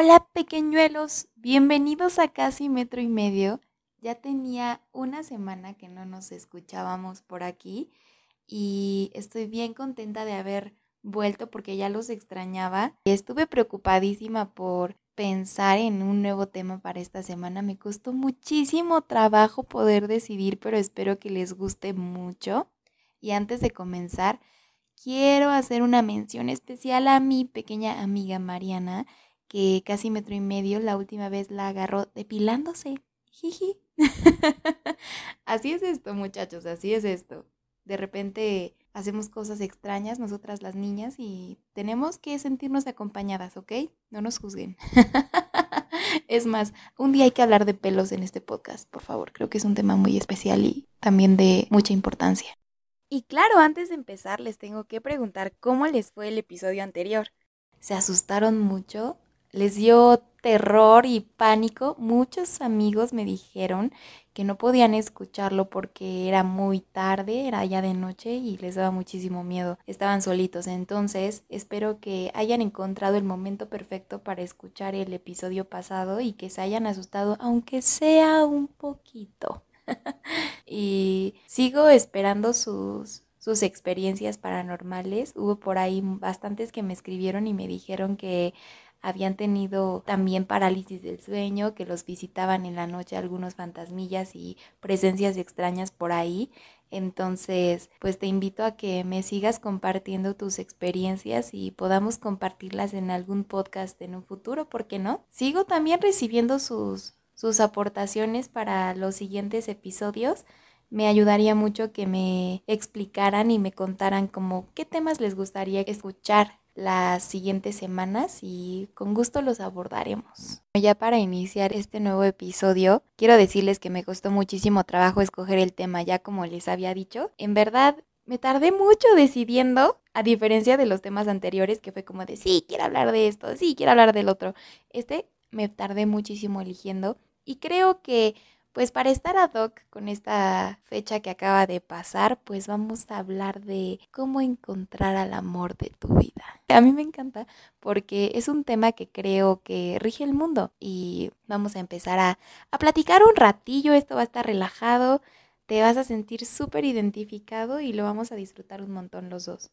Hola pequeñuelos, bienvenidos a casi metro y medio. Ya tenía una semana que no nos escuchábamos por aquí y estoy bien contenta de haber vuelto porque ya los extrañaba. Estuve preocupadísima por pensar en un nuevo tema para esta semana. Me costó muchísimo trabajo poder decidir, pero espero que les guste mucho. Y antes de comenzar, quiero hacer una mención especial a mi pequeña amiga Mariana que casi metro y medio la última vez la agarró depilándose. Jiji. así es esto, muchachos, así es esto. De repente hacemos cosas extrañas nosotras las niñas y tenemos que sentirnos acompañadas, ¿ok? No nos juzguen. es más, un día hay que hablar de pelos en este podcast, por favor. Creo que es un tema muy especial y también de mucha importancia. Y claro, antes de empezar les tengo que preguntar cómo les fue el episodio anterior. ¿Se asustaron mucho? Les dio terror y pánico. Muchos amigos me dijeron que no podían escucharlo porque era muy tarde, era ya de noche y les daba muchísimo miedo. Estaban solitos, entonces espero que hayan encontrado el momento perfecto para escuchar el episodio pasado y que se hayan asustado, aunque sea un poquito. y sigo esperando sus sus experiencias paranormales. Hubo por ahí bastantes que me escribieron y me dijeron que habían tenido también parálisis del sueño, que los visitaban en la noche algunos fantasmillas y presencias extrañas por ahí. Entonces, pues te invito a que me sigas compartiendo tus experiencias y podamos compartirlas en algún podcast en un futuro, ¿por qué no? Sigo también recibiendo sus, sus aportaciones para los siguientes episodios. Me ayudaría mucho que me explicaran y me contaran como qué temas les gustaría escuchar las siguientes semanas y con gusto los abordaremos. Ya para iniciar este nuevo episodio, quiero decirles que me costó muchísimo trabajo escoger el tema, ya como les había dicho. En verdad, me tardé mucho decidiendo, a diferencia de los temas anteriores, que fue como de, sí, quiero hablar de esto, sí, quiero hablar del otro. Este me tardé muchísimo eligiendo y creo que pues para estar ad hoc con esta fecha que acaba de pasar, pues vamos a hablar de cómo encontrar al amor de tu vida. A mí me encanta porque es un tema que creo que rige el mundo y vamos a empezar a, a platicar un ratillo, esto va a estar relajado, te vas a sentir súper identificado y lo vamos a disfrutar un montón los dos.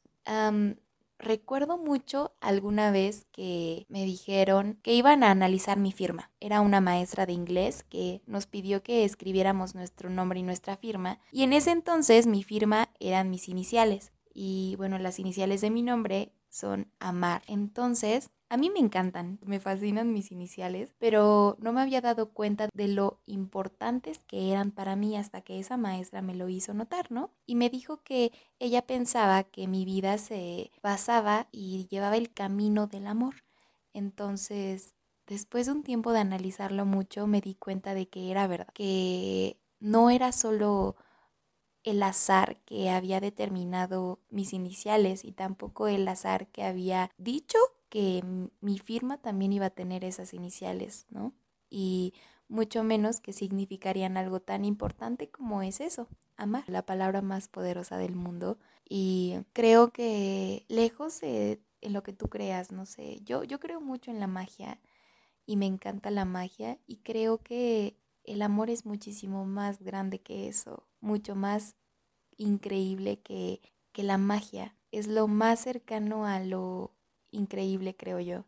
Recuerdo mucho alguna vez que me dijeron que iban a analizar mi firma. Era una maestra de inglés que nos pidió que escribiéramos nuestro nombre y nuestra firma. Y en ese entonces mi firma eran mis iniciales. Y bueno, las iniciales de mi nombre son Amar. Entonces a mí me encantan, me fascinan mis iniciales, pero no me había dado cuenta de lo importantes que eran para mí hasta que esa maestra me lo hizo notar, ¿no? Y me dijo que ella pensaba que mi vida se basaba y llevaba el camino del amor. Entonces, después de un tiempo de analizarlo mucho, me di cuenta de que era verdad, que no era solo el azar que había determinado mis iniciales y tampoco el azar que había dicho que mi firma también iba a tener esas iniciales, ¿no? Y mucho menos que significarían algo tan importante como es eso, amar, la palabra más poderosa del mundo. Y creo que lejos de en lo que tú creas, no sé, yo, yo creo mucho en la magia y me encanta la magia y creo que el amor es muchísimo más grande que eso, mucho más increíble que, que la magia. Es lo más cercano a lo increíble, creo yo.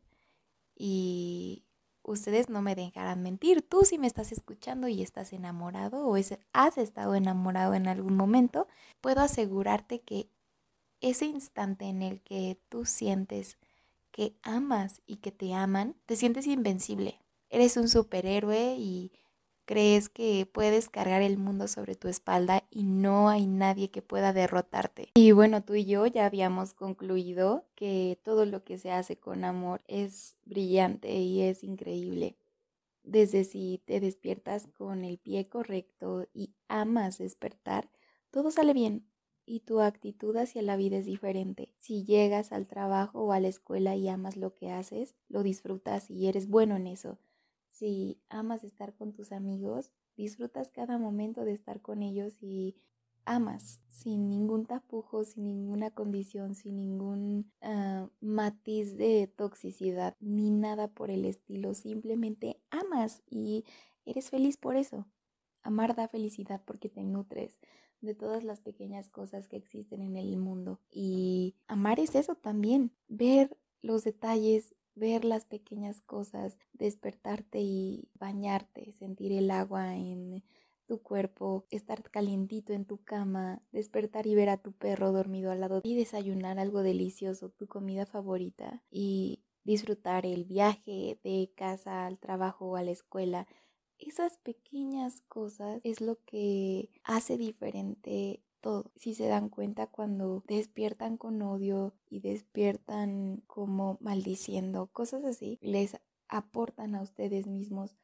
Y ustedes no me dejarán mentir. Tú si me estás escuchando y estás enamorado o has estado enamorado en algún momento, puedo asegurarte que ese instante en el que tú sientes que amas y que te aman, te sientes invencible. Eres un superhéroe y crees que puedes cargar el mundo sobre tu espalda y no hay nadie que pueda derrotarte. Y bueno, tú y yo ya habíamos concluido que todo lo que se hace con amor es brillante y es increíble. Desde si te despiertas con el pie correcto y amas despertar, todo sale bien y tu actitud hacia la vida es diferente. Si llegas al trabajo o a la escuela y amas lo que haces, lo disfrutas y eres bueno en eso si amas estar con tus amigos, disfrutas cada momento de estar con ellos y amas sin ningún tapujo, sin ninguna condición, sin ningún ah, matiz de toxicidad, ni nada por el estilo. Simplemente amas y eres feliz por eso. Amar da felicidad porque te nutres de todas las pequeñas cosas que existen en el mundo. Y amar es eso también, ver los detalles, ver las pequeñas cosas, despertarte y bañarte, sentir el agua en tu cuerpo, estar calientito en tu cama, despertar y ver a tu perro dormido al lado y desayunar algo delicioso, tu comida favorita y disfrutar el viaje de casa al trabajo o a la escuela. Esas pequeñas cosas es lo que hace diferente todo. Si se dan cuenta cuando despiertan con odio y despiertan como maldiciendo, cosas así, les aportan a ustedes mismos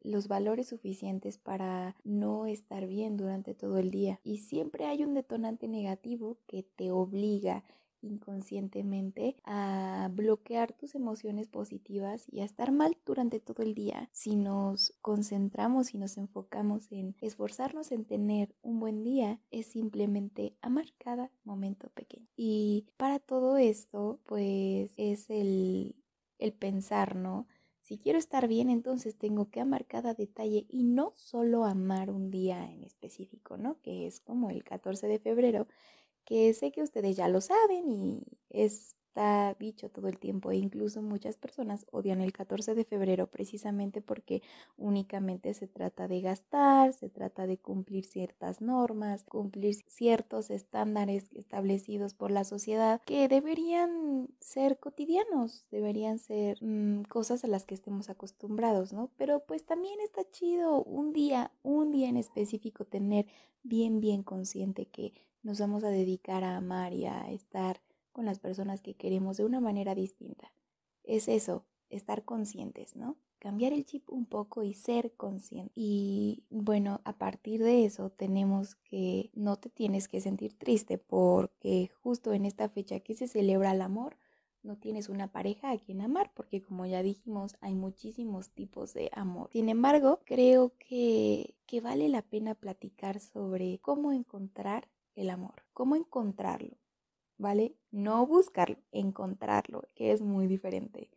los valores suficientes para no estar bien durante todo el día. Y siempre hay un detonante negativo que te obliga inconscientemente a bloquear tus emociones positivas y a estar mal durante todo el día. Si nos concentramos y nos enfocamos en esforzarnos en tener un buen día, es simplemente amar cada momento pequeño. Y para todo esto, pues es el, el pensar, ¿no? Si quiero estar bien, entonces tengo que amar cada detalle y no solo amar un día en específico, ¿no? Que es como el 14 de febrero, que sé que ustedes ya lo saben y es está dicho todo el tiempo e incluso muchas personas odian el 14 de febrero precisamente porque únicamente se trata de gastar, se trata de cumplir ciertas normas, cumplir ciertos estándares establecidos por la sociedad que deberían ser cotidianos, deberían ser mm, cosas a las que estemos acostumbrados, ¿no? Pero pues también está chido un día, un día en específico tener bien, bien consciente que nos vamos a dedicar a amar y a estar con las personas que queremos de una manera distinta. Es eso, estar conscientes, ¿no? Cambiar el chip un poco y ser consciente. Y bueno, a partir de eso tenemos que, no te tienes que sentir triste porque justo en esta fecha que se celebra el amor, no tienes una pareja a quien amar, porque como ya dijimos, hay muchísimos tipos de amor. Sin embargo, creo que, que vale la pena platicar sobre cómo encontrar el amor, cómo encontrarlo. ¿vale? No buscarlo, encontrarlo, que es muy diferente.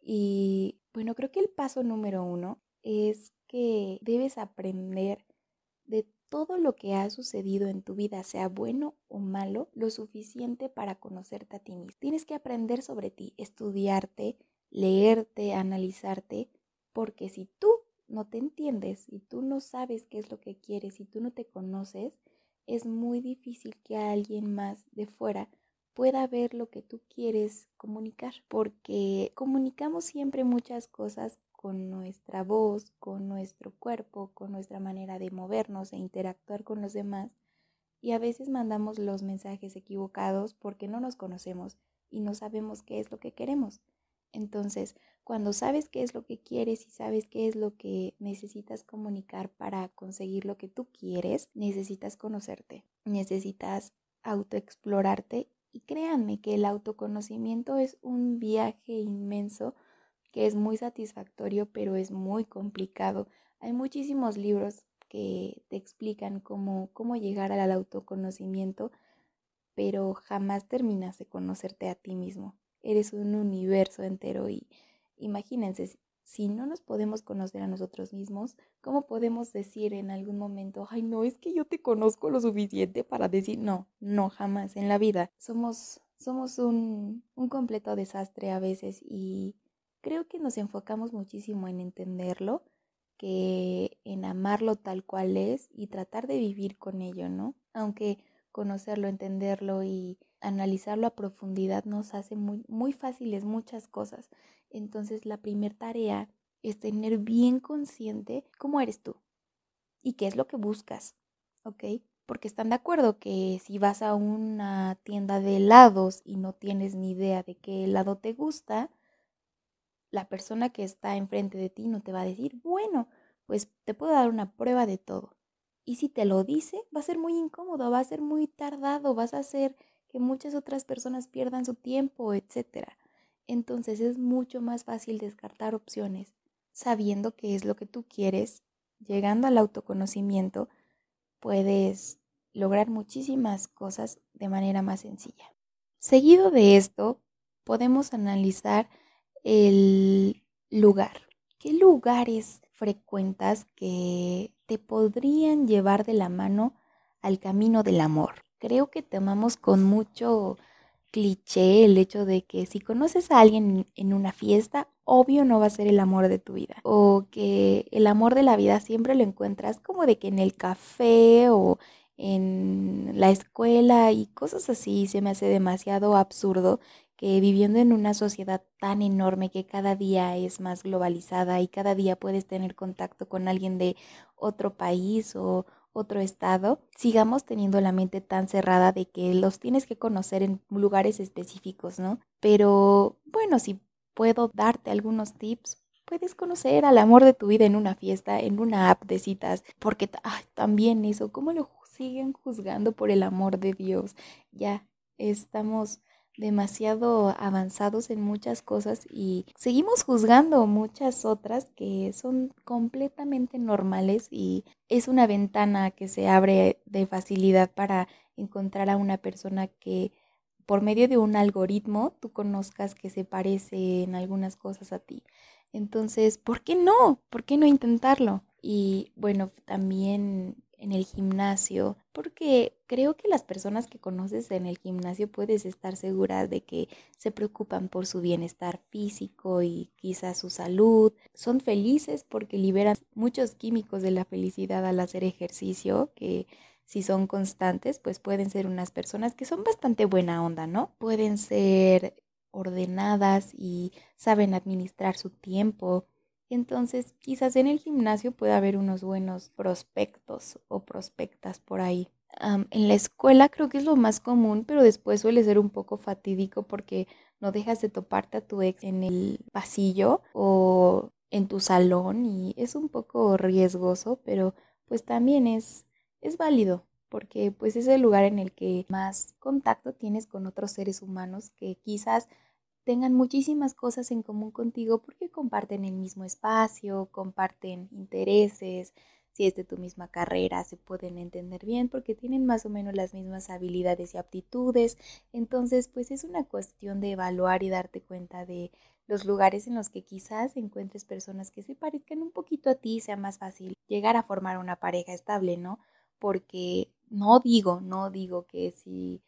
Y bueno, creo que el paso número uno es que debes aprender de todo lo que ha sucedido en tu vida, sea bueno o malo, lo suficiente para conocerte a ti mismo. Tienes que aprender sobre ti, estudiarte, leerte, analizarte, porque si tú no te entiendes y tú no sabes qué es lo que quieres y tú no te conoces, es muy difícil que alguien más de fuera pueda ver lo que tú quieres comunicar, porque comunicamos siempre muchas cosas con nuestra voz, con nuestro cuerpo, con nuestra manera de movernos e interactuar con los demás, y a veces mandamos los mensajes equivocados porque no nos conocemos y no sabemos qué es lo que queremos. Entonces, cuando sabes qué es lo que quieres y sabes qué es lo que necesitas comunicar para conseguir lo que tú quieres, necesitas conocerte, necesitas autoexplorarte y créanme que el autoconocimiento es un viaje inmenso que es muy satisfactorio, pero es muy complicado. Hay muchísimos libros que te explican cómo, cómo llegar al autoconocimiento, pero jamás terminas de conocerte a ti mismo eres un universo entero y imagínense, si no nos podemos conocer a nosotros mismos, ¿cómo podemos decir en algún momento, ay, no, es que yo te conozco lo suficiente para decir, no, no, jamás en la vida. Somos, somos un, un completo desastre a veces y creo que nos enfocamos muchísimo en entenderlo que en amarlo tal cual es y tratar de vivir con ello, ¿no? Aunque conocerlo, entenderlo y analizarlo a profundidad nos hace muy, muy fáciles muchas cosas. Entonces la primera tarea es tener bien consciente cómo eres tú y qué es lo que buscas, ¿ok? Porque están de acuerdo que si vas a una tienda de helados y no tienes ni idea de qué helado te gusta, la persona que está enfrente de ti no te va a decir, bueno, pues te puedo dar una prueba de todo. Y si te lo dice, va a ser muy incómodo, va a ser muy tardado, vas a hacer que muchas otras personas pierdan su tiempo, etc. Entonces es mucho más fácil descartar opciones, sabiendo qué es lo que tú quieres, llegando al autoconocimiento, puedes lograr muchísimas cosas de manera más sencilla. Seguido de esto, podemos analizar el lugar. ¿Qué lugares frecuentas que te podrían llevar de la mano al camino del amor? Creo que tomamos con mucho cliché el hecho de que si conoces a alguien en una fiesta, obvio no va a ser el amor de tu vida. O que el amor de la vida siempre lo encuentras como de que en el café o en la escuela y cosas así. Se me hace demasiado absurdo que viviendo en una sociedad tan enorme que cada día es más globalizada y cada día puedes tener contacto con alguien de otro país o otro estado, sigamos teniendo la mente tan cerrada de que los tienes que conocer en lugares específicos, ¿no? Pero bueno, si puedo darte algunos tips, puedes conocer al amor de tu vida en una fiesta, en una app de citas, porque también eso, ¿cómo lo siguen juzgando por el amor de Dios? Ya estamos demasiado avanzados en muchas cosas y seguimos juzgando muchas otras que son completamente normales y es una ventana que se abre de facilidad para encontrar a una persona que por medio de un algoritmo tú conozcas que se parece en algunas cosas a ti. Entonces, ¿por qué no? ¿Por qué no intentarlo? Y bueno, también en el gimnasio, porque creo que las personas que conoces en el gimnasio puedes estar seguras de que se preocupan por su bienestar físico y quizás su salud. Son felices porque liberan muchos químicos de la felicidad al hacer ejercicio, que si son constantes, pues pueden ser unas personas que son bastante buena onda, ¿no? Pueden ser ordenadas y saben administrar su tiempo entonces, quizás en el gimnasio pueda haber unos buenos prospectos o prospectas por ahí. en la escuela creo que es lo más común, pero después suele ser un poco fatídico porque no dejas de toparte a tu ex en el pasillo o en tu salón y es un poco riesgoso, pero pues también es, es válido porque pues es el lugar en el que más contacto tienes con otros seres humanos que quizás tengan muchísimas cosas en común contigo porque comparten el mismo espacio, comparten intereses, si es de tu misma carrera, se pueden entender bien porque tienen más o menos las mismas habilidades y aptitudes. Entonces, pues es una cuestión de evaluar y darte cuenta de los lugares en los que quizás encuentres personas que se parezcan un poquito a ti y sea más fácil llegar a formar una pareja estable, ¿no? Porque no digo, no digo que si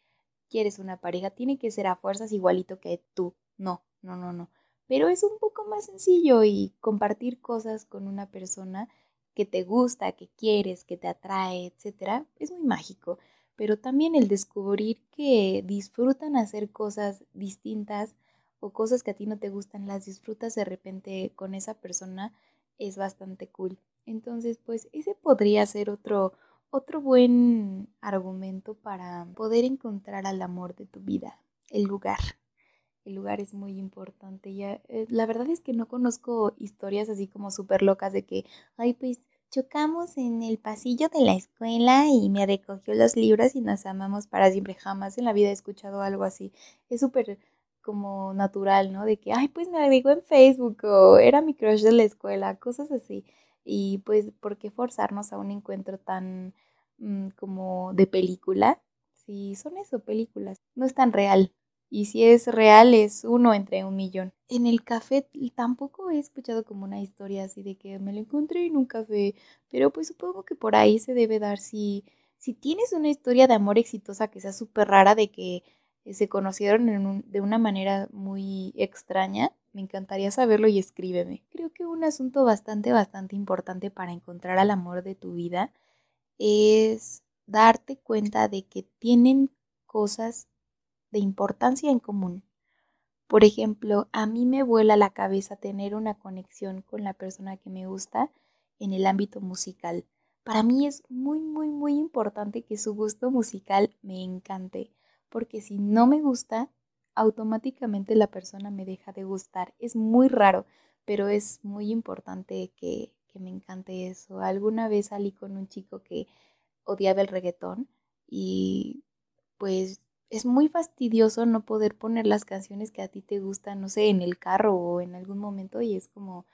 quieres una pareja tiene que ser a fuerzas igualito que tú. No, no, no, no. Pero es un poco más sencillo y compartir cosas con una persona que te gusta, que quieres, que te atrae, etcétera, es muy mágico. Pero también el descubrir que disfrutan hacer cosas distintas o cosas que a ti no te gustan, las disfrutas de repente con esa persona, es bastante cool. Entonces, pues ese podría ser otro, otro buen argumento para poder encontrar al amor de tu vida, el lugar el lugar es muy importante. Ya, eh, la verdad es que no conozco historias así como súper locas de que, ay, pues chocamos en el pasillo de la escuela y me recogió los libros y nos amamos para siempre. Jamás en la vida he escuchado algo así. Es súper como natural, ¿no? De que, ay, pues me agregó en Facebook o era mi crush de la escuela, cosas así. Y pues, ¿por qué forzarnos a un encuentro tan mm, como de película? Si son eso, películas. No es tan real. Y si es real, es uno entre un millón. En el café tampoco he escuchado como una historia así de que me lo encontré en un café, pero pues supongo que por ahí se debe dar si, si tienes una historia de amor exitosa que sea súper rara de que eh, se conocieron de una manera muy extraña, me encantaría saberlo y escríbeme. Creo que un asunto bastante, bastante importante para encontrar al amor de tu vida es darte cuenta de que tienen cosas de importancia en común. Por ejemplo, a mí me vuela la cabeza tener una conexión con la persona que me gusta en el ámbito musical. Para mí es muy, muy, muy importante que su gusto musical me encante, porque si no me gusta, automáticamente la persona me deja de gustar. Es muy raro, pero es muy importante que, que me encante eso. Alguna vez salí con un chico que odiaba el reggaetón y pues es muy fastidioso no poder poner las canciones que a ti te gustan, no sé, en el carro o en algún momento y es como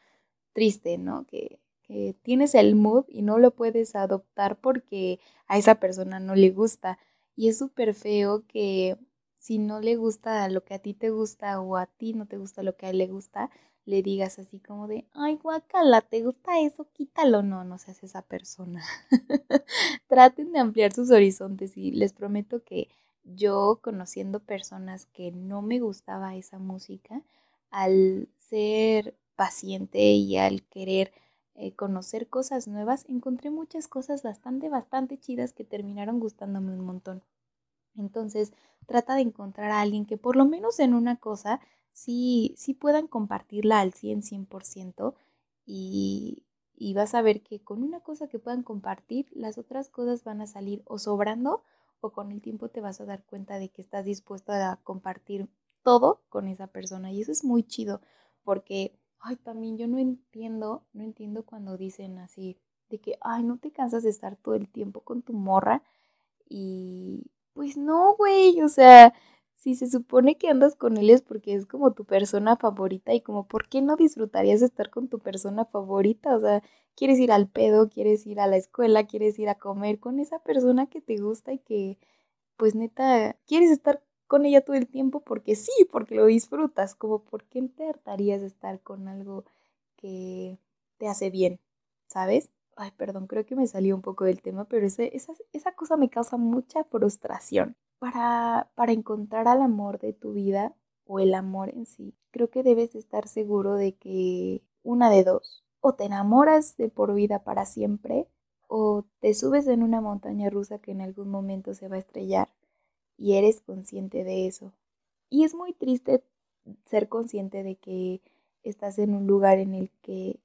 triste, ¿no? Que, que tienes el mood y no lo puedes adoptar porque a esa persona no le gusta. Y es súper feo que si no le gusta lo que a ti te gusta o a ti no te gusta lo que a él le gusta, le digas así como de, ay, guacala, ¿te gusta eso? Quítalo. No, no seas esa persona. Traten de ampliar sus horizontes y les prometo que yo conociendo personas que no me gustaba esa música, al ser paciente y al querer eh, conocer cosas nuevas, encontré muchas cosas bastante, bastante chidas que terminaron gustándome un montón. Entonces, trata de encontrar a alguien que por lo menos en una cosa sí, sí puedan compartirla al 100, 100% y, y vas a ver que con una cosa que puedan compartir, las otras cosas van a salir o sobrando o con el tiempo te vas a dar cuenta de que estás dispuesto a compartir todo con esa persona y eso es muy chido porque, ay, también yo no entiendo, no entiendo cuando dicen así de que, ay, no te cansas de estar todo el tiempo con tu morra y pues no, güey, o sea, si se supone que andas con él es porque es como tu persona favorita y como, ¿por qué no disfrutarías estar con tu persona favorita? O sea, quieres ir al pedo, quieres ir a la escuela, quieres ir a comer con esa persona que te gusta y que, pues neta, quieres estar con ella todo el tiempo porque sí, porque lo disfrutas, como, ¿por qué te hartarías de estar con algo que te hace bien? ¿Sabes? Ay, perdón, creo que me salió un poco del tema, pero esa, esa cosa me causa mucha frustración. Para, para encontrar al amor de tu vida o el amor en sí, creo que debes estar seguro de que una de dos, o te enamoras de por vida para siempre, o te subes en una montaña rusa que en algún momento se va a estrellar y eres consciente de eso. Y es muy triste ser consciente de que estás en un lugar en el que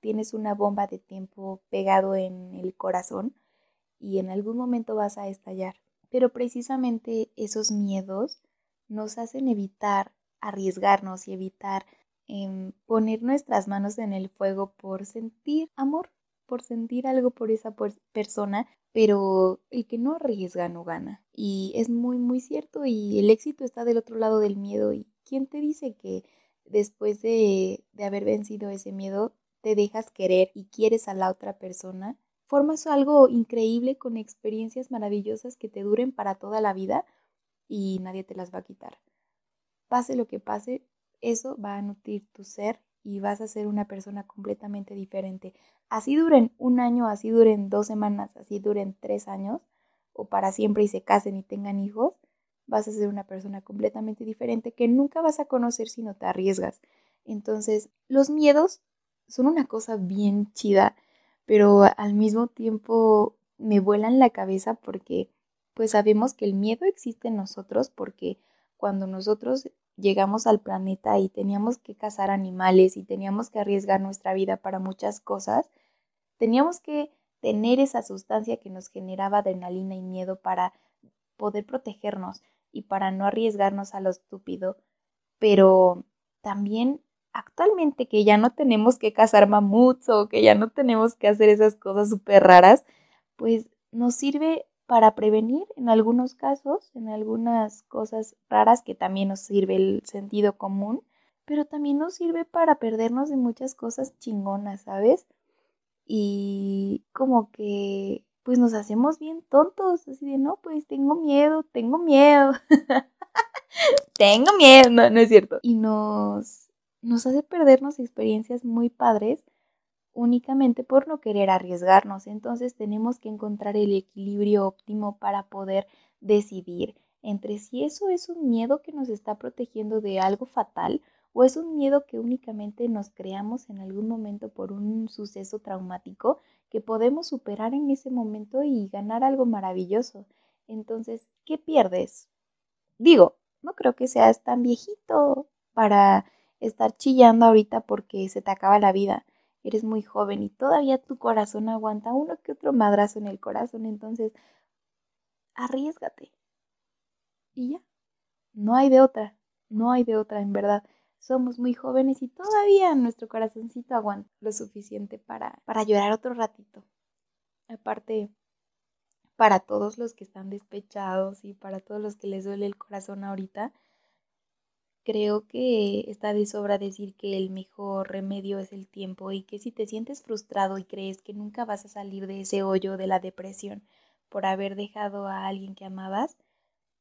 tienes una bomba de tiempo pegado en el corazón y en algún momento vas a estallar. Pero precisamente esos miedos nos hacen evitar arriesgarnos y evitar em, poner nuestras manos en el fuego por sentir amor, por sentir algo por esa persona, pero el que no arriesga no gana. Y es muy, muy cierto y el éxito está del otro lado del miedo. ¿Y quién te dice que después de, de haber vencido ese miedo te dejas querer y quieres a la otra persona? Formas algo increíble con experiencias maravillosas que te duren para toda la vida y nadie te las va a quitar. Pase lo que pase, eso va a nutrir tu ser y vas a ser una persona completamente diferente. Así duren un año, así duren dos semanas, así duren tres años, o para siempre y se casen y tengan hijos, vas a ser una persona completamente diferente que nunca vas a conocer si no te arriesgas. Entonces, los miedos son una cosa bien chida pero al mismo tiempo me vuelan la cabeza porque pues sabemos que el miedo existe en nosotros porque cuando nosotros llegamos al planeta y teníamos que cazar animales y teníamos que arriesgar nuestra vida para muchas cosas, teníamos que tener esa sustancia que nos generaba adrenalina y miedo para poder protegernos y para no arriesgarnos a lo estúpido, pero también actualmente que ya no tenemos que cazar mamuts o que ya no tenemos que hacer esas cosas súper raras, pues nos sirve para prevenir en algunos casos, en algunas cosas raras que también nos sirve el sentido común, pero también nos sirve para perdernos de muchas cosas chingonas, ¿sabes? Y como que pues nos hacemos bien tontos, así de, no, pues tengo miedo, tengo miedo. tengo miedo, no, no es cierto. Y nos nos hace perdernos experiencias muy padres únicamente por no querer arriesgarnos. Entonces tenemos que encontrar el equilibrio óptimo para poder decidir entre si eso es un miedo que nos está protegiendo de algo fatal o es un miedo que únicamente nos creamos en algún momento por un suceso traumático que podemos superar en ese momento y ganar algo maravilloso. Entonces, ¿qué pierdes? Digo, no creo que seas tan viejito para estar chillando ahorita porque se te acaba la vida. Eres muy joven y todavía tu corazón aguanta uno que otro madrazo en el corazón. Entonces, arriesgate. Y ya. No hay de otra. No hay de otra, en verdad. Somos muy jóvenes y todavía nuestro corazoncito aguanta lo suficiente para, para llorar otro ratito. Aparte, para todos los que están despechados y para todos los que les duele el corazón ahorita, Creo que está de sobra decir que el mejor remedio es el tiempo y que si te sientes frustrado y crees que nunca vas a salir de ese hoyo de la depresión por haber dejado a alguien que amabas,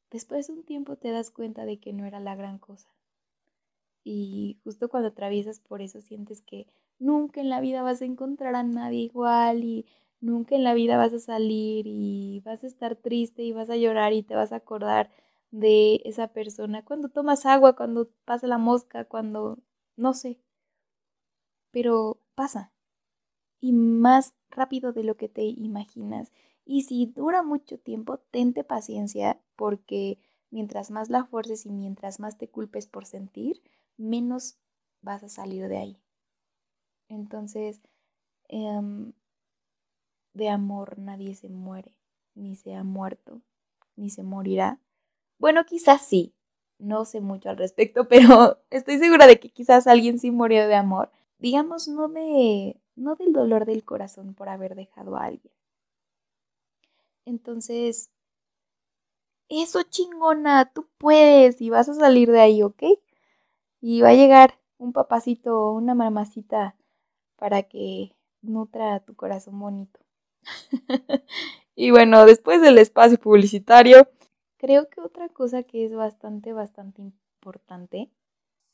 después de un tiempo te das cuenta de que no era la gran cosa. Y justo cuando atraviesas por eso sientes que nunca en la vida vas a encontrar a nadie igual y nunca en la vida vas a salir y vas a estar triste y vas a llorar y te vas a acordar de esa persona, cuando tomas agua, cuando pasa la mosca, cuando, no sé, pero pasa y más rápido de lo que te imaginas. Y si dura mucho tiempo, tente paciencia porque mientras más la fuerces y mientras más te culpes por sentir, menos vas a salir de ahí. Entonces, em, de amor nadie se muere, ni se ha muerto, ni se morirá bueno, quizás sí. No sé mucho al respecto, pero estoy segura de que quizás alguien sí murió de amor. Digamos, no de no del dolor del corazón por haber dejado a alguien. Entonces, eso chingona, tú puedes y vas a salir de ahí, ¿ok? Y va a llegar un papacito o una mamacita para que nutra tu corazón bonito. y bueno, después del espacio publicitario, Creo que otra cosa que es bastante, bastante importante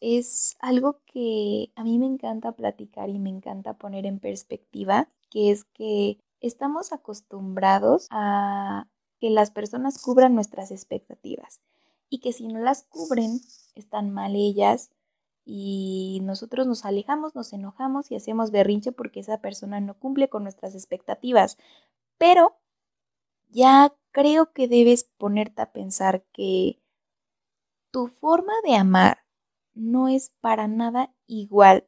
es algo que a mí me encanta platicar y me encanta poner en perspectiva, que es que estamos acostumbrados a que las personas cubran nuestras expectativas y que si no las cubren están mal ellas y nosotros nos alejamos, nos enojamos y hacemos berrinche porque esa persona no cumple con nuestras expectativas. Pero ya creo que debes ponerte a pensar que tu forma de amar no es para nada igual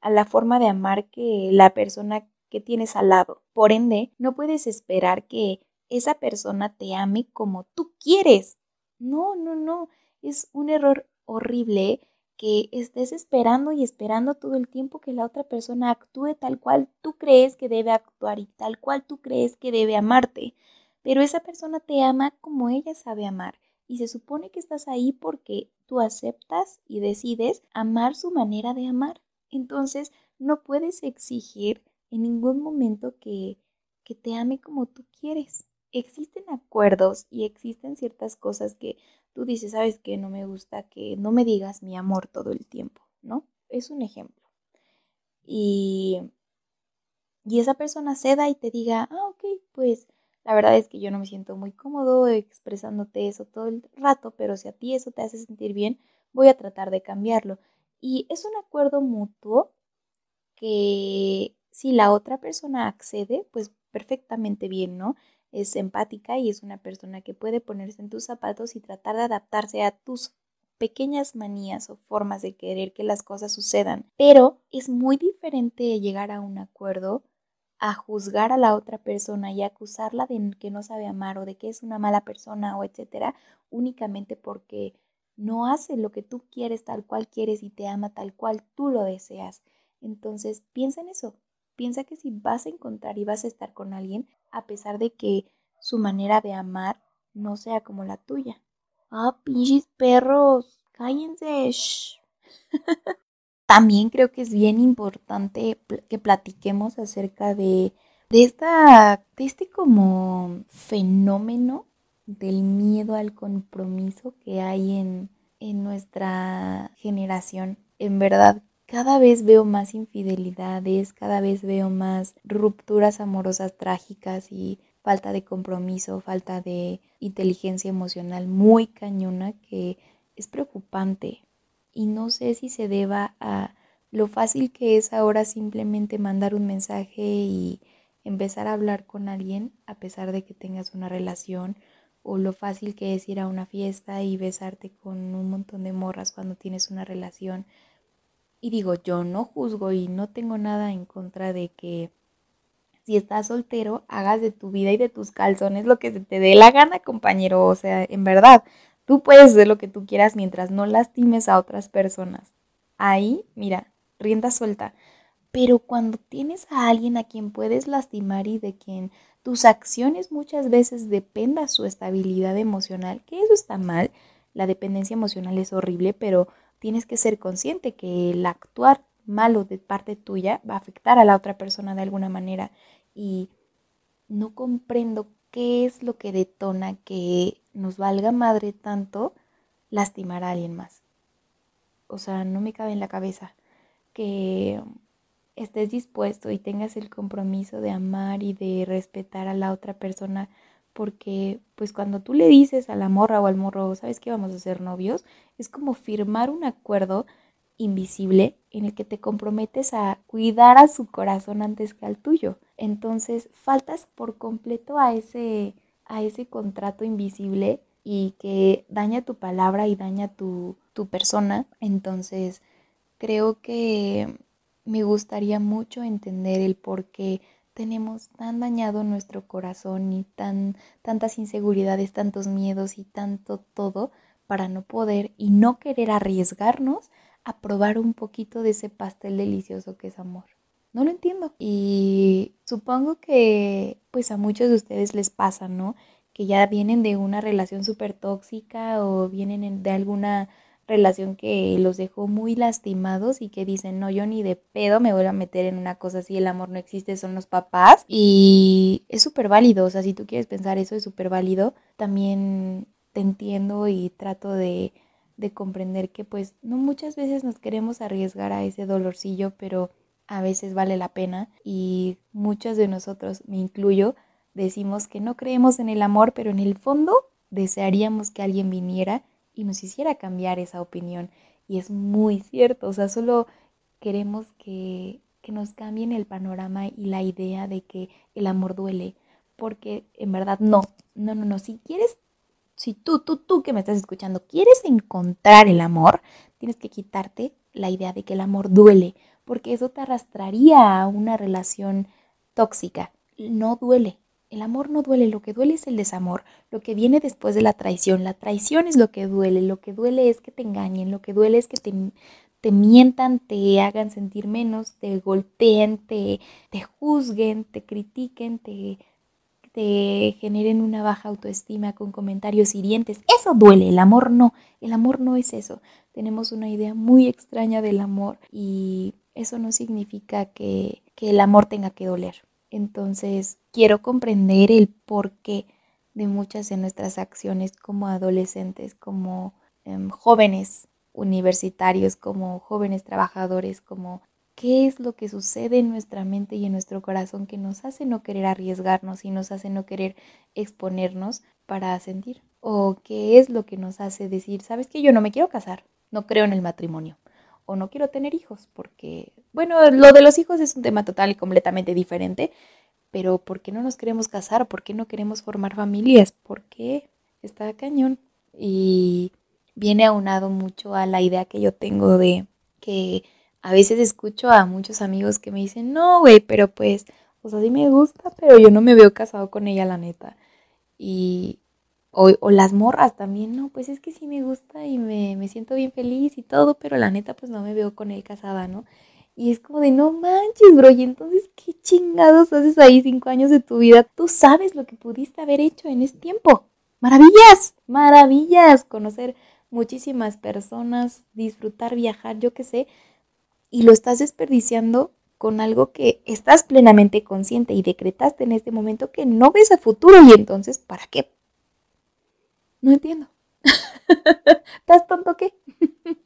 a la forma de amar que la persona que tienes al lado. Por ende, no puedes esperar que esa persona te ame como tú quieres. No, no, no. Es un error horrible que estés esperando y esperando todo el tiempo que la otra persona actúe tal cual tú crees que debe actuar y tal cual tú crees que debe amarte pero esa persona te ama como ella sabe amar y se supone que estás ahí porque tú aceptas y decides amar su manera de amar. Entonces, no puedes exigir en ningún momento que, que te ame como tú quieres. Existen acuerdos y existen ciertas cosas que tú dices, sabes que no me gusta que no me digas mi amor todo el tiempo, ¿no? Es un ejemplo. Y, y esa persona ceda y te diga, ah, ok, pues la verdad es que yo no me siento muy cómodo expresándote eso todo el rato, pero si a ti eso te hace sentir bien, voy a tratar de cambiarlo. Y es un acuerdo mutuo que si la otra persona accede, pues perfectamente bien, ¿no? Es empática y es una persona que puede ponerse en tus zapatos y tratar de adaptarse a tus pequeñas manías o formas de querer que las cosas sucedan. Pero es muy diferente llegar a un acuerdo a juzgar a la otra persona y acusarla de que no sabe amar o de que es una mala persona o etcétera, únicamente porque no hace lo que tú quieres tal cual quieres y te ama tal cual tú lo deseas. Entonces, piensa en eso. Piensa que si vas a encontrar y vas a estar con alguien, a pesar de que su manera de amar no sea como la tuya. Ah, pinches perros, cállense. También creo que es bien importante que platiquemos acerca de, de, esta, de este como fenómeno del miedo al compromiso que hay en, en nuestra generación. En verdad, cada vez veo más infidelidades, cada vez veo más rupturas amorosas trágicas y falta de compromiso, falta de inteligencia emocional muy cañona que es preocupante y no sé si se deba a lo fácil que es ahora simplemente mandar un mensaje y empezar a hablar con alguien a pesar de que tengas una relación o lo fácil que es ir a una fiesta y besarte con un montón de morras cuando tienes una relación. Y digo, yo no juzgo y no tengo nada en contra de que si estás soltero hagas de tu vida y de tus calzones lo que se te dé la gana, compañero. O sea, en verdad, Tú puedes hacer lo que tú quieras mientras no lastimes a otras personas. Ahí, mira, rienda suelta. Pero cuando tienes a alguien a quien puedes lastimar y de quien tus acciones muchas veces dependa su estabilidad emocional, que eso está mal, la dependencia emocional es horrible, pero tienes que ser consciente que el actuar malo de parte tuya va a afectar a la otra persona de alguna manera y no comprendo qué es lo que detona que nos valga madre tanto lastimar a alguien más. O sea, no me cabe en la cabeza que estés dispuesto y tengas el compromiso de amar y de respetar a la otra persona porque pues cuando tú le dices a la morra o al morro, ¿sabes que vamos a ser novios? Es como firmar un acuerdo invisible en el que te comprometes a cuidar a su corazón antes que al tuyo. Entonces, faltas por completo a ese a ese contrato invisible y que daña tu palabra y daña tu, tu persona. Entonces, creo que me gustaría mucho entender el por qué tenemos tan dañado nuestro corazón y tan, tantas inseguridades, tantos miedos y tanto todo para no poder y no querer arriesgarnos a probar un poquito de ese pastel delicioso que es amor. No lo entiendo. Y supongo que pues a muchos de ustedes les pasa, ¿no? Que ya vienen de una relación súper tóxica o vienen de alguna relación que los dejó muy lastimados y que dicen, no, yo ni de pedo me voy a meter en una cosa así, el amor no existe, son los papás. Y es súper válido, o sea, si tú quieres pensar eso es súper válido. También te entiendo y trato de, de comprender que pues no muchas veces nos queremos arriesgar a ese dolorcillo, pero a veces vale la pena y muchos de nosotros, me incluyo, decimos que no creemos en el amor, pero en el fondo desearíamos que alguien viniera y nos hiciera cambiar esa opinión. Y es muy cierto, o sea, solo queremos que, que nos cambien el panorama y la idea de que el amor duele, porque en verdad no, no, no, no, si quieres, si tú, tú, tú que me estás escuchando, quieres encontrar el amor, tienes que quitarte la idea de que el amor duele, porque eso te arrastraría a una relación tóxica. No duele, el amor no duele, lo que duele es el desamor, lo que viene después de la traición. La traición es lo que duele, lo que duele es que te engañen, lo que duele es que te, mientan, te hagan sentir menos, te golpeen, te juzguen, te critiquen, te, te generen una baja autoestima con comentarios hirientes. Eso duele, el amor no, el amor no es eso. Tenemos una idea muy extraña del amor y eso no significa que, que el amor tenga que doler. Entonces, quiero comprender el porqué de muchas de nuestras acciones como adolescentes, como em, jóvenes universitarios, como jóvenes trabajadores, como qué es lo que sucede en nuestra mente y en nuestro corazón que nos hace no querer arriesgarnos y nos hace no querer exponernos para sentir. O qué es lo que nos hace decir, sabes que yo no me quiero casar, no creo en el matrimonio o no quiero tener hijos, porque, bueno, lo de los hijos es un tema total y completamente diferente, pero ¿por qué no nos queremos casar? ¿Por qué no queremos formar familias? ¿Por qué? Está cañón. Y viene aunado mucho a la idea que yo tengo de que a veces escucho a muchos amigos que me dicen, no, güey, pero pues, o sea, sí me gusta, pero yo no me veo casado con ella, la neta. Y o, las morras también, no, pues es que sí me gusta y me, me siento bien feliz y todo, pero la neta pues no me veo con él casada, ¿no? Y es como de, no manches, bro, y entonces, ¿qué chingados haces ahí cinco años de tu vida? Tú sabes lo que pudiste haber hecho en ese tiempo. Maravillas, maravillas, conocer muchísimas personas, disfrutar, viajar, yo qué sé, y lo estás desperdiciando con algo que estás plenamente consciente y decretaste en este momento que no ves a futuro y entonces, ¿para qué? No entiendo. ¿Estás tonto qué?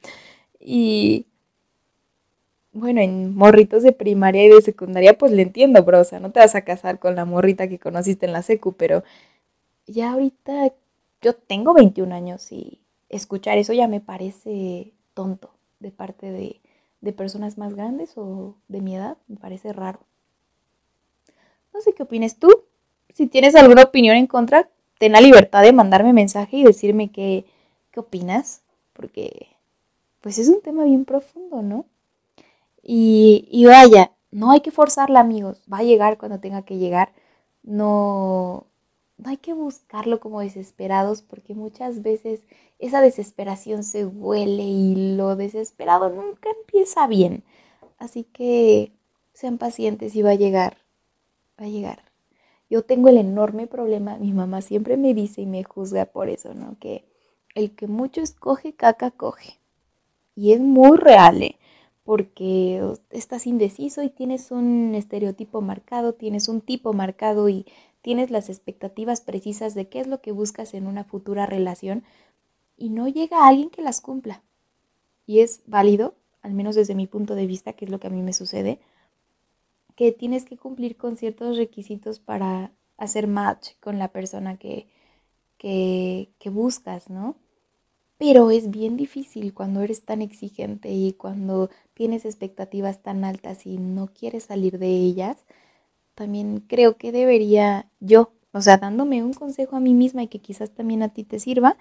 y bueno, en morritos de primaria y de secundaria, pues le entiendo, bro. O sea, no te vas a casar con la morrita que conociste en la secu, pero ya ahorita yo tengo 21 años y escuchar eso ya me parece tonto de parte de, de personas más grandes o de mi edad. Me parece raro. No sé qué opines tú. Si tienes alguna opinión en contra, ten la libertad de mandarme mensaje y decirme qué, qué opinas, porque pues es un tema bien profundo, ¿no? Y, y vaya, no hay que forzarla, amigos, va a llegar cuando tenga que llegar, no, no hay que buscarlo como desesperados, porque muchas veces esa desesperación se huele y lo desesperado nunca empieza bien. Así que sean pacientes y va a llegar, va a llegar. Yo tengo el enorme problema, mi mamá siempre me dice y me juzga por eso, ¿no? Que el que mucho escoge, caca coge. Y es muy real, ¿eh? porque estás indeciso y tienes un estereotipo marcado, tienes un tipo marcado y tienes las expectativas precisas de qué es lo que buscas en una futura relación y no llega alguien que las cumpla. Y es válido, al menos desde mi punto de vista, que es lo que a mí me sucede, que tienes que cumplir con ciertos requisitos para hacer match con la persona que, que, que buscas, ¿no? Pero es bien difícil cuando eres tan exigente y cuando tienes expectativas tan altas y no quieres salir de ellas. También creo que debería yo, o sea, dándome un consejo a mí misma y que quizás también a ti te sirva,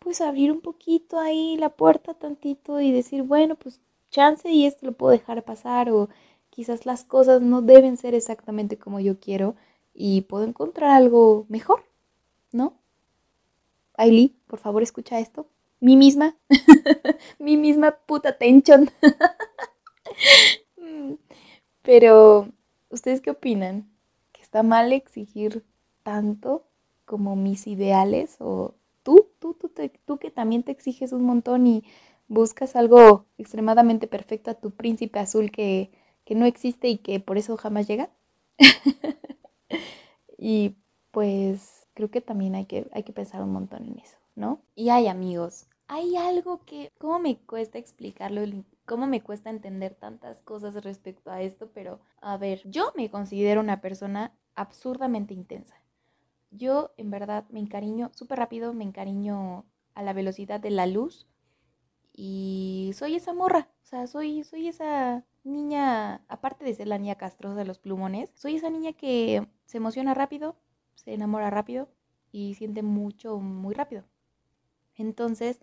pues abrir un poquito ahí la puerta tantito y decir, bueno, pues chance y esto lo puedo dejar pasar o quizás las cosas no deben ser exactamente como yo quiero y puedo encontrar algo mejor, ¿no? Ailey, por favor escucha esto. Mi misma, mi misma puta tension. Pero, ¿ustedes qué opinan? ¿Que está mal exigir tanto como mis ideales? ¿O tú, tú, tú, tú que también te exiges un montón y buscas algo extremadamente perfecto a tu príncipe azul que, que no existe y que por eso jamás llega? y pues creo que también hay que, hay que pensar un montón en eso, ¿no? Y hay amigos, hay algo que, ¿cómo me cuesta explicarlo? ¿Cómo me cuesta entender tantas cosas respecto a esto? Pero, a ver, yo me considero una persona absurdamente intensa. Yo, en verdad, me encariño súper rápido, me encariño a la velocidad de la luz y soy esa morra, o sea, soy, soy esa niña, aparte de ser la niña castrosa de los plumones, soy esa niña que se emociona rápido, se enamora rápido y siente mucho muy rápido. Entonces,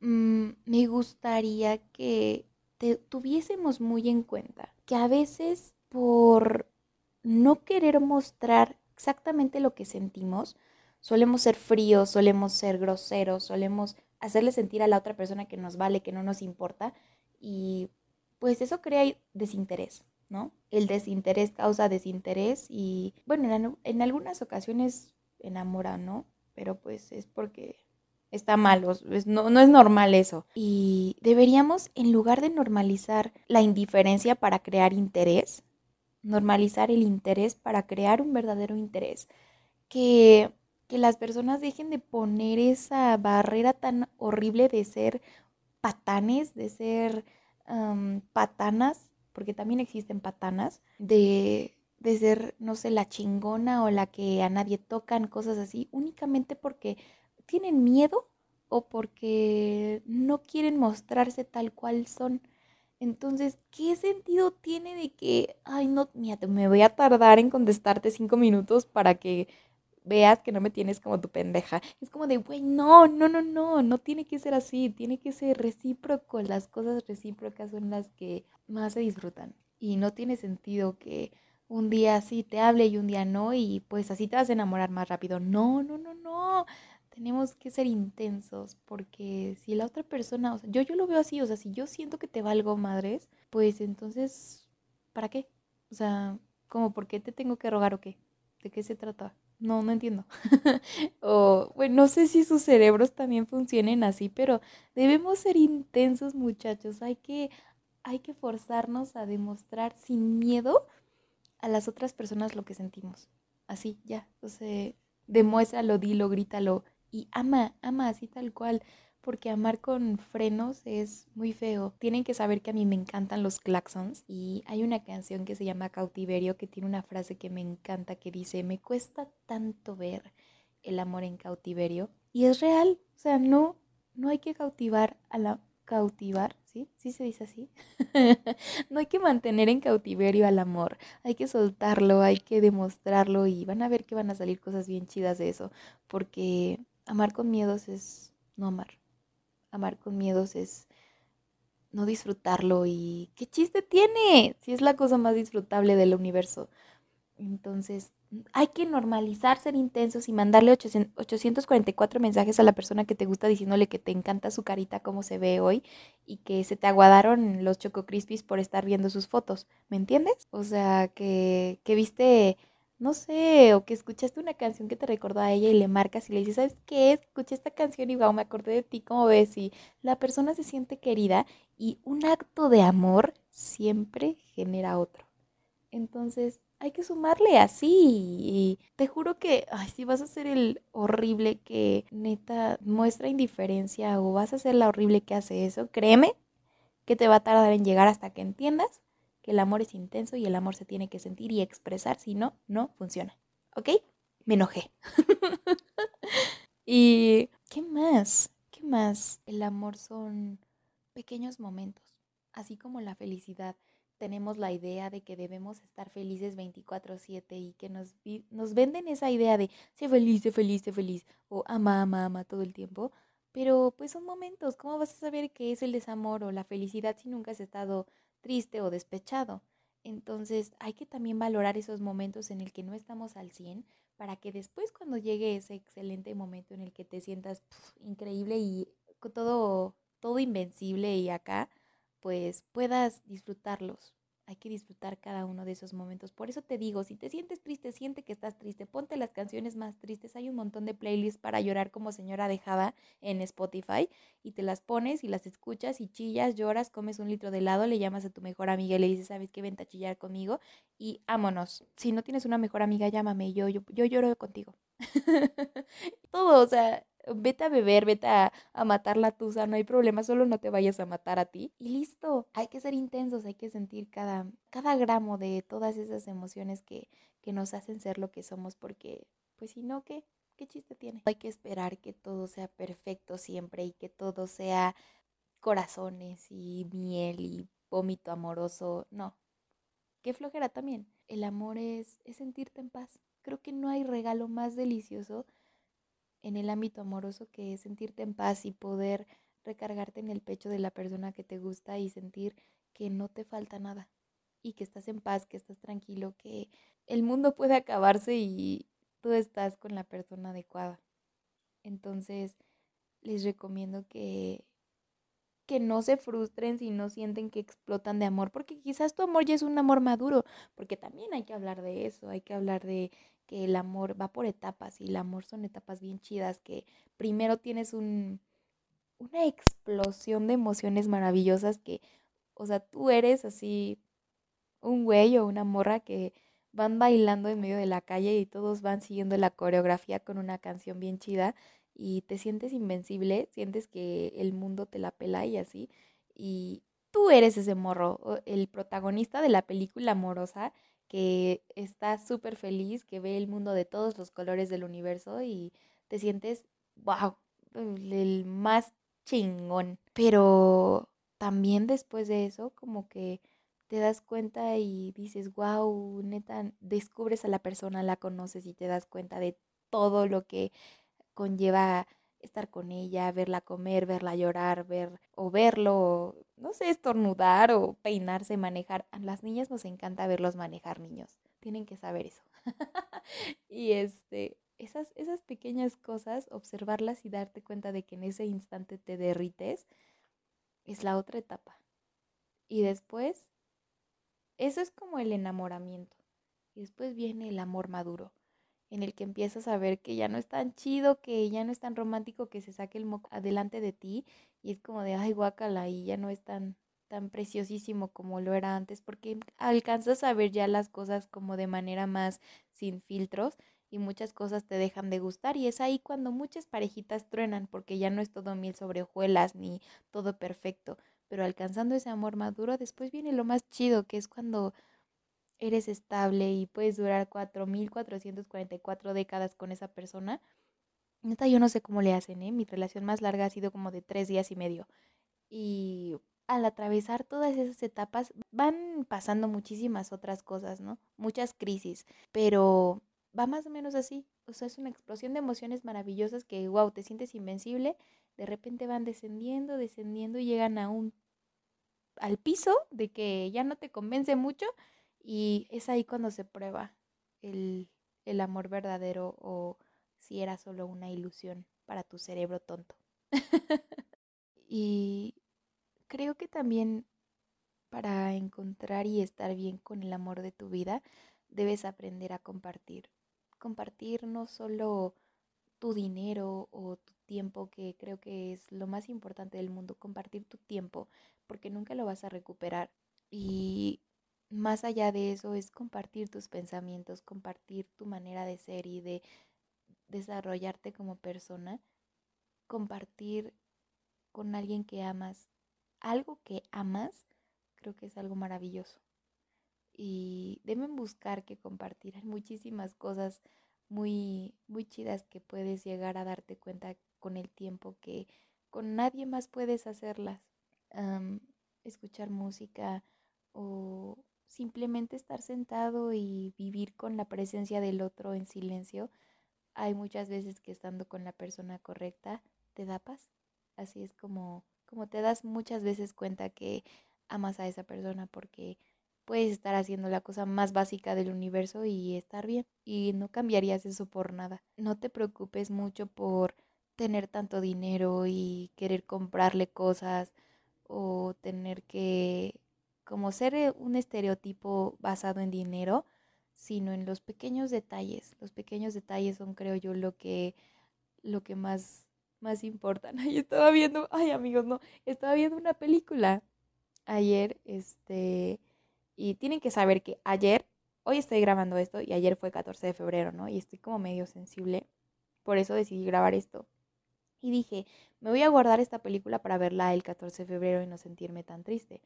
mm, me gustaría que tuviésemos muy en cuenta que a veces por no querer mostrar exactamente lo que sentimos, solemos ser fríos, solemos ser groseros, solemos hacerle sentir a la otra persona que nos vale, que no nos importa y pues eso crea desinterés. ¿no? El desinterés causa desinterés y, bueno, en, algunas ocasiones enamora, ¿no? Pero pues es porque está mal, no, no es normal eso. Y deberíamos, en lugar de normalizar la indiferencia para crear interés, normalizar el interés para crear un verdadero interés. Que, que las personas dejen de poner esa barrera tan horrible de ser patanes, de ser patanas porque también existen patanas, de, de ser, no sé, la chingona o la que a nadie tocan, cosas así, únicamente porque tienen miedo o porque no quieren mostrarse tal cual son. Entonces, ¿qué sentido tiene de que, ay, no, mira, me voy a tardar en contestarte cinco minutos para que veas que no me tienes como tu pendeja. Es como de, güey, no, no, no, no, no tiene que ser así, tiene que ser recíproco. Las cosas recíprocas son las que más se disfrutan. Y no tiene sentido que un día sí te hable y un día no, y pues así te vas a enamorar más rápido. No, no, no, no. Tenemos que ser intensos, porque si la otra persona, o sea, yo, yo lo veo así, o sea, si yo siento que te valgo madres, pues entonces, ¿para qué? O sea, como, ¿por qué te tengo que rogar o qué? ¿De qué se trata? No, no entiendo. o, bueno, no sé si sus cerebros también funcionen así, pero debemos ser intensos, muchachos. Hay que, hay que forzarnos a demostrar sin miedo a las otras personas lo que sentimos. Así, ya. O sea, demuéstralo, dilo, grítalo y ama, ama así tal cual porque amar con frenos es muy feo. Tienen que saber que a mí me encantan los claxons y hay una canción que se llama Cautiverio que tiene una frase que me encanta que dice, me cuesta tanto ver el amor en cautiverio y es real, o sea, no, no hay que cautivar a la cautivar, ¿sí? ¿Sí se dice así? no hay que mantener en cautiverio al amor, hay que soltarlo, hay que demostrarlo y van a ver que van a salir cosas bien chidas de eso, porque amar con miedos es no amar amar con miedos es no disfrutarlo y qué chiste tiene si es la cosa más disfrutable del universo. Entonces, hay que normalizar ser intensos y mandarle 844 mensajes a la persona que te gusta diciéndole que te encanta su carita como se ve hoy y que se te aguadaron los Choco Crispies por estar viendo sus fotos. ¿Me entiendes? O sea, que, que viste no sé, o que escuchaste una canción que te recordó a ella y le marcas y le dices, ¿sabes qué? Escuché esta canción y wow, me acordé de ti, ¿cómo ves? Y la persona se siente querida y un acto de amor siempre genera otro. Entonces, hay que sumarle así. Y te juro que, ay, si vas a ser el horrible que neta muestra indiferencia o vas a ser la horrible que hace eso, créeme que te va a tardar en llegar hasta que entiendas el amor es intenso y el amor se tiene que sentir y expresar, si no, no funciona. ¿Ok? Me enojé. y, ¿qué más? ¿Qué más? El amor son pequeños momentos, así como la felicidad tenemos la idea de que debemos estar felices 24/7 y que nos, nos venden esa idea de sé feliz, sé feliz, sé feliz o ama, ama, ama todo el tiempo. Pero pues son momentos, ¿cómo vas a saber qué es el desamor o la felicidad si nunca has estado triste o despechado? Entonces hay que también valorar esos momentos en el que no estamos al 100 para que después cuando llegue ese excelente momento en el que te sientas increíble y todo, todo invencible y acá, pues puedas disfrutarlos. Hay que disfrutar cada uno de esos momentos. Por eso te digo, si te sientes triste, siente que estás triste, ponte las canciones más tristes. Hay un montón de playlists para llorar como señora dejada en Spotify y te las pones y las escuchas y chillas, lloras, comes un litro de helado, le llamas a tu mejor amiga y le dices, ¿sabes qué? Vente a chillar conmigo y ámonos. Si no tienes una mejor amiga, llámame, yo, yo, yo lloro contigo. Todo, o sea, vete a beber, vete a, matar la tusa, no hay problema, solo no te vayas a matar a ti. Y listo, hay que ser intensos, hay que sentir cada, cada gramo de todas esas emociones que, que nos hacen ser lo que somos, porque, pues si no, ¿qué? ¿Qué chiste tiene? Hay que esperar que todo sea perfecto siempre y que todo sea corazones y miel y vómito amoroso. No, qué flojera también. El amor es, es sentirte en paz. Creo que no hay regalo más delicioso en el ámbito amoroso que es sentirte en paz y poder recargarte en el pecho de la persona que te gusta y sentir que no te falta nada y que estás en paz, que estás tranquilo, que el mundo puede acabarse y tú estás con la persona adecuada. Entonces, les recomiendo que que no se frustren si no sienten que explotan de amor, porque quizás tu amor ya es un amor maduro, porque también hay que hablar de eso, hay que hablar de que el amor va por etapas y el amor son etapas bien chidas, que primero tienes un, una explosión de emociones maravillosas que, o sea, tú eres así un güey o una morra que van bailando en medio de la calle y todos van siguiendo la coreografía con una canción bien chida y te sientes invencible, sientes que el mundo te la pela y así, y tú eres ese morro, el protagonista de la película amorosa que está súper feliz, que ve el mundo de todos los colores del universo y te sientes, wow, el más chingón. Pero también después de eso, como que te das cuenta y dices, wow, neta, descubres a la persona, la conoces y te das cuenta de todo lo que conlleva estar con ella, verla comer, verla llorar, ver o verlo, no sé, estornudar o peinarse, manejar. A las niñas nos encanta verlos manejar niños. Tienen que saber eso. y este, esas, esas pequeñas cosas, observarlas y darte cuenta de que en ese instante te derrites, es la otra etapa. Y después, eso es como el enamoramiento. Y después viene el amor maduro en el que empiezas a ver que ya no es tan chido, que ya no es tan romántico que se saque el moco adelante de ti y es como de, ay, guácala, y ya no es tan, tan preciosísimo como lo era antes, porque alcanzas a ver ya las cosas como de manera más sin filtros y muchas cosas te dejan de gustar y es ahí cuando muchas parejitas truenan porque ya no es todo miel sobre hojuelas ni todo perfecto, pero alcanzando ese amor maduro después viene lo más chido que es cuando eres estable y puedes durar 4.444 décadas con esa persona. Neta, yo no sé cómo le hacen, ¿eh? Mi relación más larga ha sido como de tres días y medio. Y al atravesar todas esas etapas van pasando muchísimas otras cosas, ¿no? Muchas crisis, pero va más o menos así. O sea, es una explosión de emociones maravillosas que, wow, te sientes invencible. De repente van descendiendo, descendiendo y llegan a un al piso de que ya no te convence mucho y es ahí cuando se prueba el, el amor verdadero o si era solo una ilusión para tu cerebro tonto. y creo que también para encontrar y estar bien con el amor de tu vida, debes aprender a compartir. Compartir no solo tu dinero o tu tiempo, que creo que es lo más importante del mundo, compartir tu tiempo, porque nunca lo vas a recuperar. Y más allá de eso es compartir tus pensamientos, compartir tu manera de ser y de desarrollarte como persona, compartir con alguien que amas, algo que amas, creo que es algo maravilloso. Y deben buscar que compartir. Hay muchísimas cosas muy, muy chidas que puedes llegar a darte cuenta con el tiempo que con nadie más puedes hacerlas. escuchar música o simplemente estar sentado y vivir con la presencia del otro en silencio. Hay muchas veces que estando con la persona correcta te da paz. Así es como, como te das muchas veces cuenta que amas a esa persona porque puedes estar haciendo la cosa más básica del universo y estar bien. Y no cambiarías eso por nada. No te preocupes mucho por tener tanto dinero y querer comprarle cosas o tener que como ser eh, un estereotipo basado en dinero, sino en los pequeños detalles. Los pequeños detalles son, creo yo, lo que, lo que más, más importan. Ay, estaba viendo, ay amigos, no, estaba viendo una película ayer, este, y tienen que saber que ayer, hoy estoy grabando esto y ayer fue 14 de febrero, ¿no? Y estoy como medio sensible, por eso decidí grabar esto. Y dije, me voy a guardar esta película para verla el 14 de febrero y no sentirme tan triste.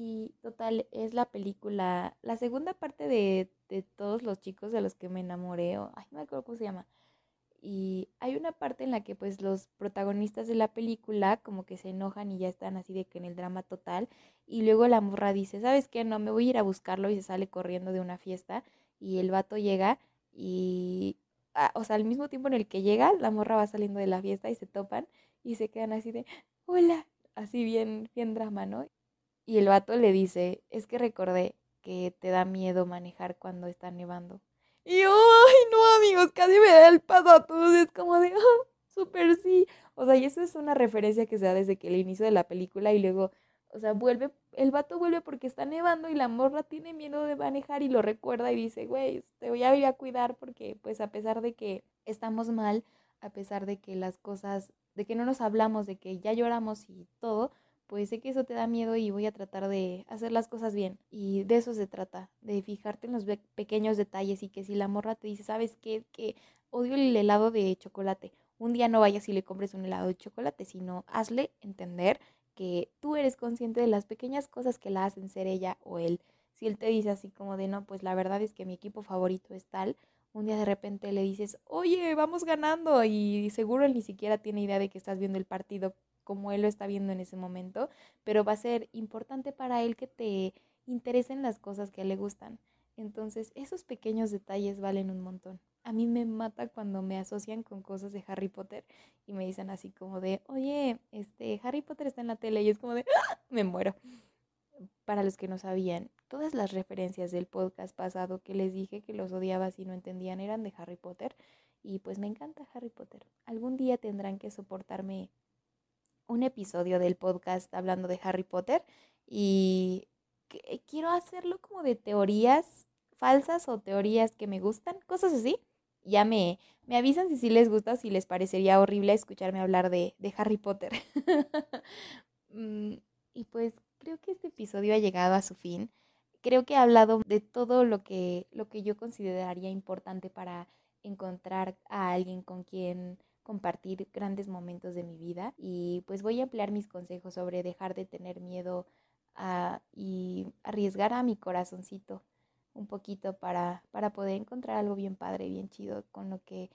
Y total, es la película, la segunda parte de, de todos los chicos de los que me enamoré, o, ay, no me acuerdo cómo se llama. Y hay una parte en la que pues los protagonistas de la película como que se enojan y ya están así de que en el drama total. Y luego la morra dice, ¿sabes qué? No, me voy a ir a buscarlo y se sale corriendo de una fiesta. Y el vato llega y, ah, o sea, al mismo tiempo en el que llega, la morra va saliendo de la fiesta y se topan y se quedan así de, hola, así bien, bien drama, ¿no? Y el vato le dice, es que recordé que te da miedo manejar cuando está nevando. Y yo, ay, no, amigos, casi me da el paso a todos. Es como de, oh, súper sí. O sea, y eso es una referencia que se da desde que el inicio de la película y luego, o sea, vuelve, el vato vuelve porque está nevando y la morra tiene miedo de manejar y lo recuerda y dice, güey, te voy a ir a cuidar porque, pues, a pesar de que estamos mal, a pesar de que las cosas, de que no nos hablamos, de que ya lloramos y todo, pues sé que eso te da miedo y voy a tratar de hacer las cosas bien. Y de eso se trata, de fijarte en los pequeños detalles y que si la morra te dice, ¿sabes qué? Que odio el helado de chocolate. Un día no vayas y le compres un helado de chocolate, sino hazle entender que tú eres consciente de las pequeñas cosas que la hacen ser ella o él. Si él te dice así como de, no, pues la verdad es que mi equipo favorito es tal, un día de repente le dices, oye, vamos ganando y seguro él ni siquiera tiene idea de que estás viendo el partido como él lo está viendo en ese momento, pero va a ser importante para él que te interesen las cosas que le gustan. Entonces, esos pequeños detalles valen un montón. A mí me mata cuando me asocian con cosas de Harry Potter y me dicen así como de, oye, este, Harry Potter está en la tele y es como de, ¡Ah! me muero. Para los que no sabían, todas las referencias del podcast pasado que les dije que los odiaba si no entendían eran de Harry Potter y pues me encanta Harry Potter. Algún día tendrán que soportarme un episodio del podcast hablando de Harry Potter y quiero hacerlo como de teorías falsas o teorías que me gustan, cosas así. Ya me, me avisan si sí les gusta o si les parecería horrible escucharme hablar de, de Harry Potter. Mm, y pues creo que este episodio ha llegado a su fin. Creo que he hablado de todo lo que, lo que yo consideraría importante para encontrar a alguien con quien compartir grandes momentos de mi vida y pues voy a emplear mis consejos sobre dejar de tener miedo a, y arriesgar a mi corazoncito un poquito para, para poder encontrar algo bien padre, bien chido, con lo que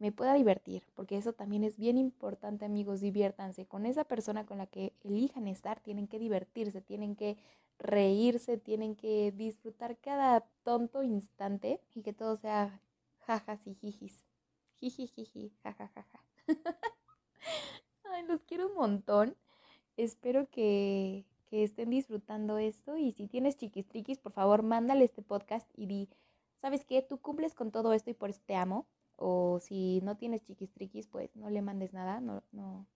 me pueda divertir, porque eso también es bien importante, amigos, diviértanse con esa persona con la que elijan estar, tienen que divertirse, tienen que reírse, tienen que disfrutar cada tonto instante y que todo sea jajas y jijis. Jijijiji, jajajaja. Ay, los quiero un montón. Espero que, que estén disfrutando esto. Y si tienes chiquistriquis, por favor, mándale este podcast y di, ¿sabes qué? Tú cumples con todo esto y por eso te amo. O si no tienes chiquistriquis, pues no le mandes nada, no, no.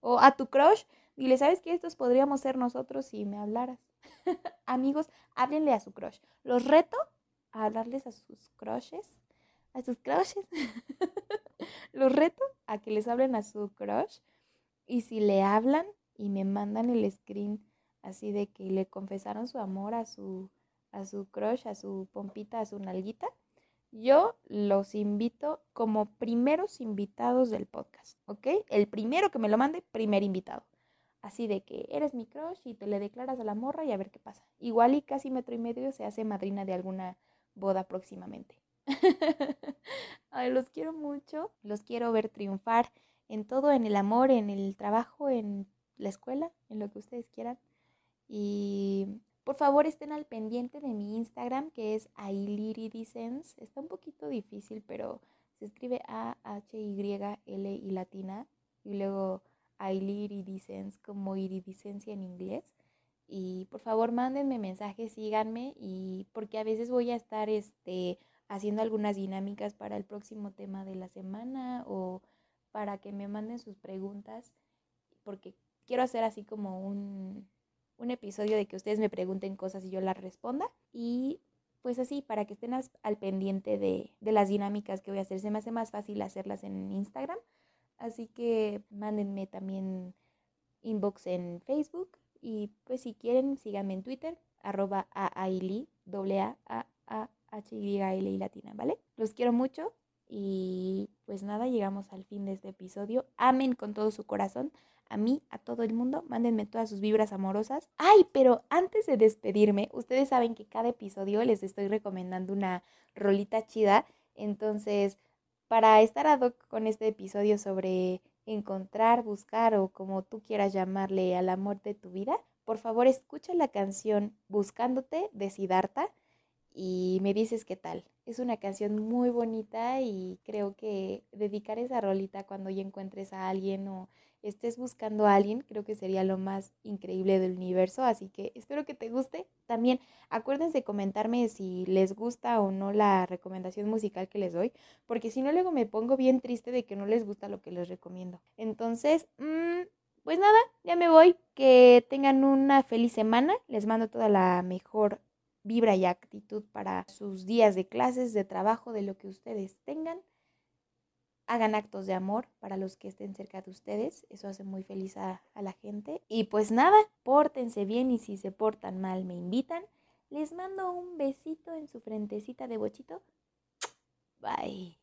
O a tu crush, dile, ¿sabes qué? Estos podríamos ser nosotros si me hablaras. Amigos, háblenle a su crush. Los reto a hablarles a sus crushes, a sus crushes. los reto a que les hablen a su crush y si le hablan y me mandan el screen así de que le confesaron su amor a su a su crush, a su pompita, a su nalguita, yo los invito como primeros invitados del podcast, ¿ok? El primero que me lo mande, primer invitado. Así de que eres mi crush y te le declaras a la morra y a ver qué pasa. Igual y casi metro y medio se hace madrina de alguna boda próximamente. Ay, los quiero mucho, los quiero ver triunfar en todo, en el amor, en el trabajo, en la escuela, en lo que ustedes quieran. Y por favor estén al pendiente de mi Instagram que es ailiridicens. Está un poquito difícil, pero se escribe A-H-Y-L y latina. Y luego ailiridicens como iridicencia en inglés. Y por favor mándenme mensajes, síganme y porque a veces voy a estar este haciendo algunas dinámicas para el próximo tema de la semana o para que me manden sus preguntas, porque quiero hacer así como un, un episodio de que ustedes me pregunten cosas y yo las responda. Y pues así, para que estén al pendiente de, de las dinámicas que voy a hacer, se me hace más fácil hacerlas en Instagram. Así que mándenme también inbox en Facebook y pues si quieren síganme en Twitter, arroba aaili, a a a h y l y latina, ¿vale? Los quiero mucho y pues nada, llegamos al fin de este episodio. Amen con todo su corazón a mí, a todo el mundo. Mándenme todas sus vibras amorosas. Ay, pero antes de despedirme, ustedes saben que cada episodio les estoy recomendando una rolita chida. Entonces, para estar ad hoc con este episodio sobre encontrar, buscar o como tú quieras llamarle al amor de tu vida, por favor escucha la canción Buscándote de Siddhartha y me dices qué tal. Es una canción muy bonita y creo que dedicar esa rolita cuando ya encuentres a alguien o estés buscando a alguien, creo que sería lo más increíble del universo. Así que espero que te guste. También acuérdense de comentarme si les gusta o no la recomendación musical que les doy, porque si no luego me pongo bien triste de que no les gusta lo que les recomiendo. Entonces, mmm, pues nada, ya me voy. Que tengan una feliz semana. Les mando toda la mejor vibra y actitud para sus días de clases, de trabajo, de lo que ustedes tengan. Hagan actos de amor para los que estén cerca de ustedes. Eso hace muy feliz a, la gente. Y pues nada, pórtense bien y si se portan mal me invitan. Les mando un besito en su frentecita de bochito. Bye.